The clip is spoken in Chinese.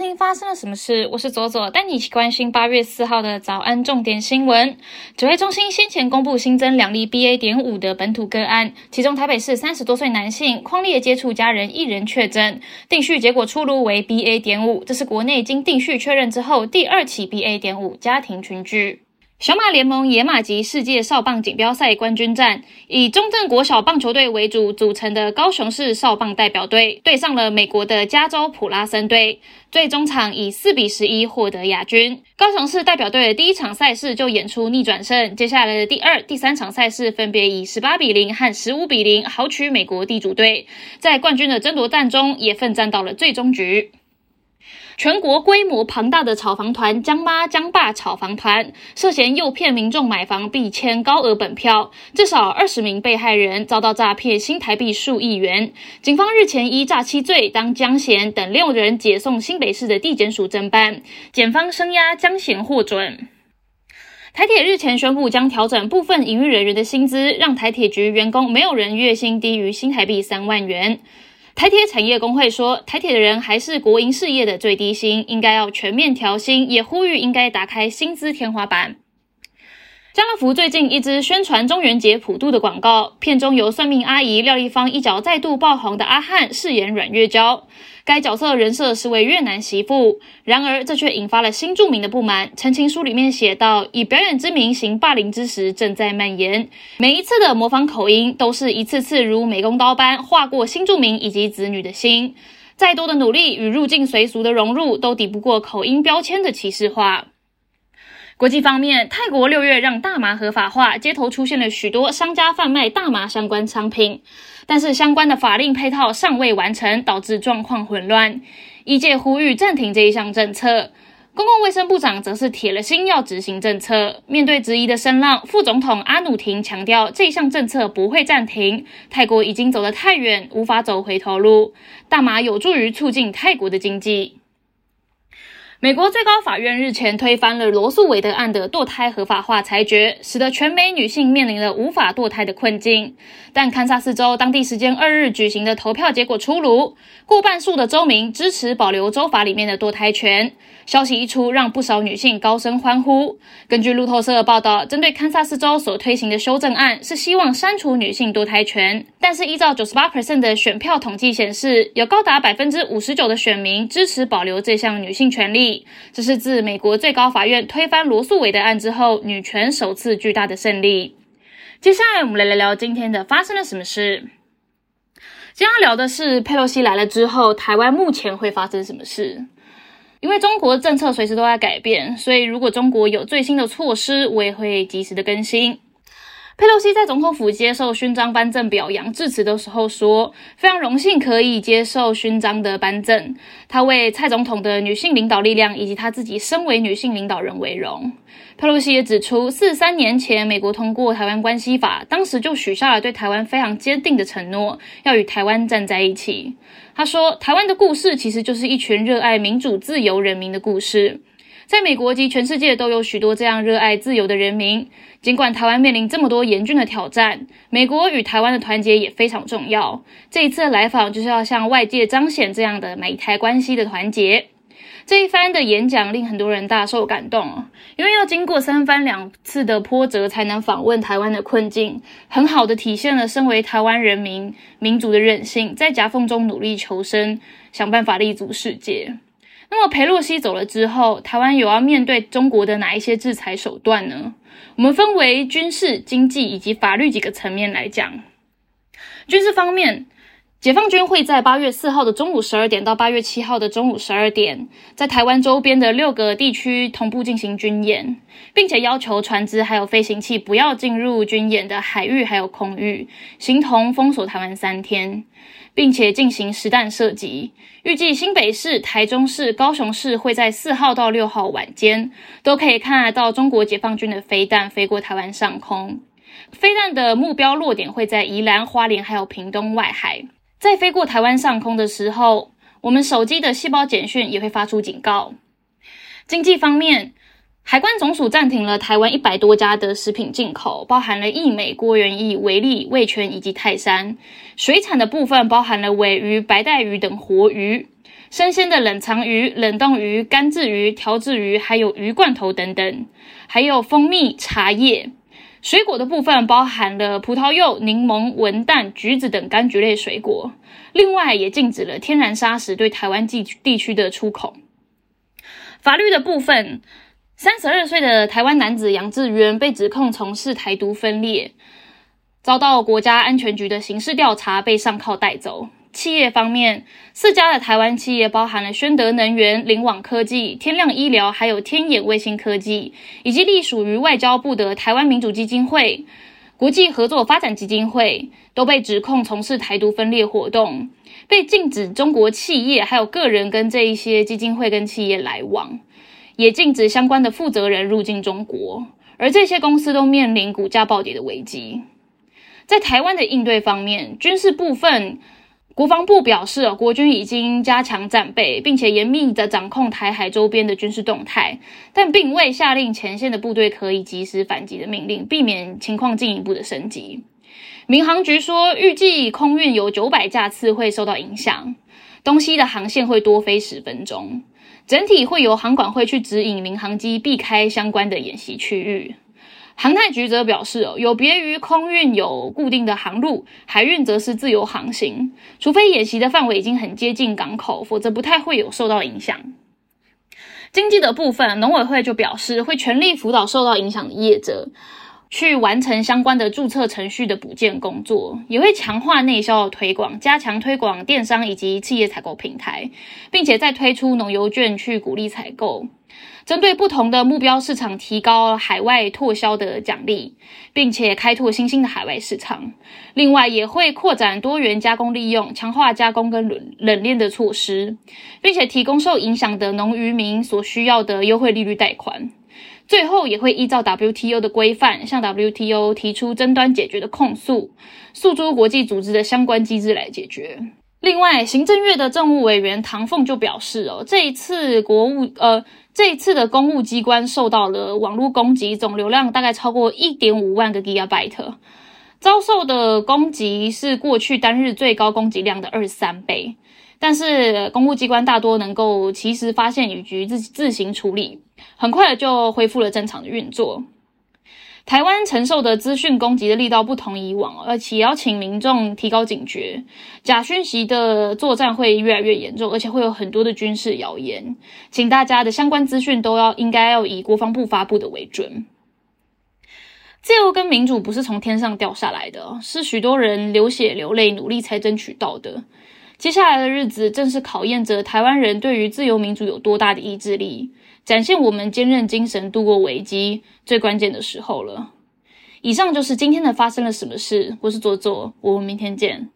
听发生了什么事？我是左左，带你一起关心八月四号的早安重点新闻。指挥中心先前公布新增两例 BA. 点五的本土个案，其中台北市三十多岁男性匡列接触家人一人确诊，定序结果出炉为 BA. 点五，这是国内经定序确认之后第二起 BA. 点五家庭群聚。小马联盟野马级世界少棒锦标赛冠军战，以中正国小棒球队为主组成的高雄市少棒代表队对上了美国的加州普拉森队，最终场以四比十一获得亚军。高雄市代表队的第一场赛事就演出逆转胜，接下来的第二、第三场赛事分别以十八比零和十五比零豪取美国地主队，在冠军的争夺战中也奋战到了最终局。全国规模庞大的炒房团江妈江爸炒房团涉嫌诱骗民众买房必签高额本票，至少二十名被害人遭到诈骗新台币数亿元。警方日前依诈欺罪当江贤等六人解送新北市的地检署侦办，检方声押江贤获准。台铁日前宣布将调整部分营运人员的薪资，让台铁局员工没有人月薪低于新台币三万元。台铁产业工会说，台铁的人还是国营事业的最低薪，应该要全面调薪，也呼吁应该打开薪资天花板。家乐福最近一支宣传中元节普渡的广告片中，由算命阿姨廖丽芳一角再度爆红的阿汉饰演阮月娇。该角色人设是位越南媳妇，然而这却引发了新住民的不满。陈情书里面写道：“以表演之名行霸凌之时正在蔓延，每一次的模仿口音都是一次次如美工刀般划过新住民以及子女的心。再多的努力与入境随俗的融入，都抵不过口音标签的歧视化。”国际方面，泰国六月让大麻合法化，街头出现了许多商家贩卖大麻相关商品，但是相关的法令配套尚未完成，导致状况混乱。医界呼吁暂停这一项政策，公共卫生部长则是铁了心要执行政策。面对质疑的声浪，副总统阿努廷强调，这项政策不会暂停。泰国已经走得太远，无法走回头路。大麻有助于促进泰国的经济。美国最高法院日前推翻了罗素韦德案的堕胎合法化裁决，使得全美女性面临了无法堕胎的困境。但堪萨斯州当地时间二日举行的投票结果出炉，过半数的州民支持保留州法里面的堕胎权。消息一出，让不少女性高声欢呼。根据路透社的报道，针对堪萨斯州所推行的修正案，是希望删除女性堕胎权。但是依照九十八 percent 的选票统计显示，有高达百分之五十九的选民支持保留这项女性权利。这是自美国最高法院推翻罗素韦德案之后，女权首次巨大的胜利。接下来，我们来聊聊今天的发生了什么事。今天要聊的是佩洛西来了之后，台湾目前会发生什么事？因为中国政策随时都在改变，所以如果中国有最新的措施，我也会及时的更新。佩洛西在总统府接受勋章颁证表扬致辞的时候说：“非常荣幸可以接受勋章的颁证，他为蔡总统的女性领导力量以及他自己身为女性领导人为荣。”佩洛西也指出，四三年前美国通过《台湾关系法》，当时就许下了对台湾非常坚定的承诺，要与台湾站在一起。他说：“台湾的故事其实就是一群热爱民主自由人民的故事。”在美国及全世界都有许多这样热爱自由的人民。尽管台湾面临这么多严峻的挑战，美国与台湾的团结也非常重要。这一次的来访就是要向外界彰显这样的美台关系的团结。这一番的演讲令很多人大受感动，因为要经过三番两次的波折才能访问台湾的困境，很好的体现了身为台湾人民民族的韧性，在夹缝中努力求生，想办法立足世界。那么裴洛西走了之后，台湾有要面对中国的哪一些制裁手段呢？我们分为军事、经济以及法律几个层面来讲。军事方面，解放军会在八月四号的中午十二点到八月七号的中午十二点，在台湾周边的六个地区同步进行军演，并且要求船只还有飞行器不要进入军演的海域还有空域，形同封锁台湾三天。并且进行实弹射击，预计新北市、台中市、高雄市会在四号到六号晚间都可以看得到中国解放军的飞弹飞过台湾上空。飞弹的目标落点会在宜兰花莲还有屏东外海。在飞过台湾上空的时候，我们手机的细胞简讯也会发出警告。经济方面。海关总署暂停了台湾一百多家的食品进口，包含了益美、郭元益、维利、味全以及泰山。水产的部分包含了尾鱼、白带鱼等活鱼。生鲜的冷藏鱼、冷冻鱼、干制鱼、调制鱼，还有鱼罐头等等，还有蜂蜜、茶叶。水果的部分包含了葡萄柚、柠檬、文旦、橘子等柑橘类水果。另外，也禁止了天然砂石对台湾地地区的出口。法律的部分，三十二岁的台湾男子杨志渊被指控从事台独分裂，遭到国家安全局的刑事调查，被上铐带走。企业方面，四家的台湾企业包含了宣德能源、灵网科技、天亮医疗，还有天眼卫星科技，以及隶属于外交部的台湾民主基金会、国际合作发展基金会，都被指控从事台独分裂活动，被禁止中国企业还有个人跟这一些基金会跟企业来往，也禁止相关的负责人入境中国，而这些公司都面临股价暴跌的危机。在台湾的应对方面，军事部分。国防部表示，国军已经加强战备，并且严密的掌控台海周边的军事动态，但并未下令前线的部队可以及时反击的命令，避免情况进一步的升级。民航局说，预计空运有九百架次会受到影响，东西的航线会多飞十分钟，整体会由航管会去指引民航机避开相关的演习区域。航太局则表示，哦，有别于空运有固定的航路，海运则是自由航行，除非演习的范围已经很接近港口，否则不太会有受到影响。经济的部分，农委会就表示会全力辅导受到影响的业者，去完成相关的注册程序的补件工作，也会强化内销的推广，加强推广电商以及企业采购平台，并且再推出农油券去鼓励采购。针对不同的目标市场，提高海外拓销的奖励，并且开拓新兴的海外市场。另外，也会扩展多元加工利用，强化加工跟冷冷链的措施，并且提供受影响的农渔民所需要的优惠利率贷款。最后，也会依照 WTO 的规范，向 WTO 提出争端解决的控诉，诉诸国际组织的相关机制来解决。另外，行政院的政务委员唐凤就表示，哦，这一次国务，呃，这一次的公务机关受到了网络攻击，总流量大概超过一点五万个 Gigabyte，遭受的攻击是过去单日最高攻击量的二十三倍。但是，公务机关大多能够及时发现以及自自行处理，很快的就恢复了正常的运作。台湾承受的资讯攻击的力道不同以往，而且要请民众提高警觉，假讯息的作战会越来越严重，而且会有很多的军事谣言，请大家的相关资讯都要应该要以国防部发布的为准。自由跟民主不是从天上掉下来的，是许多人流血流泪努力才争取到的。接下来的日子正是考验着台湾人对于自由民主有多大的意志力。展现我们坚韧精神度过危机最关键的时候了。以上就是今天的发生了什么事。我是左左，我们明天见。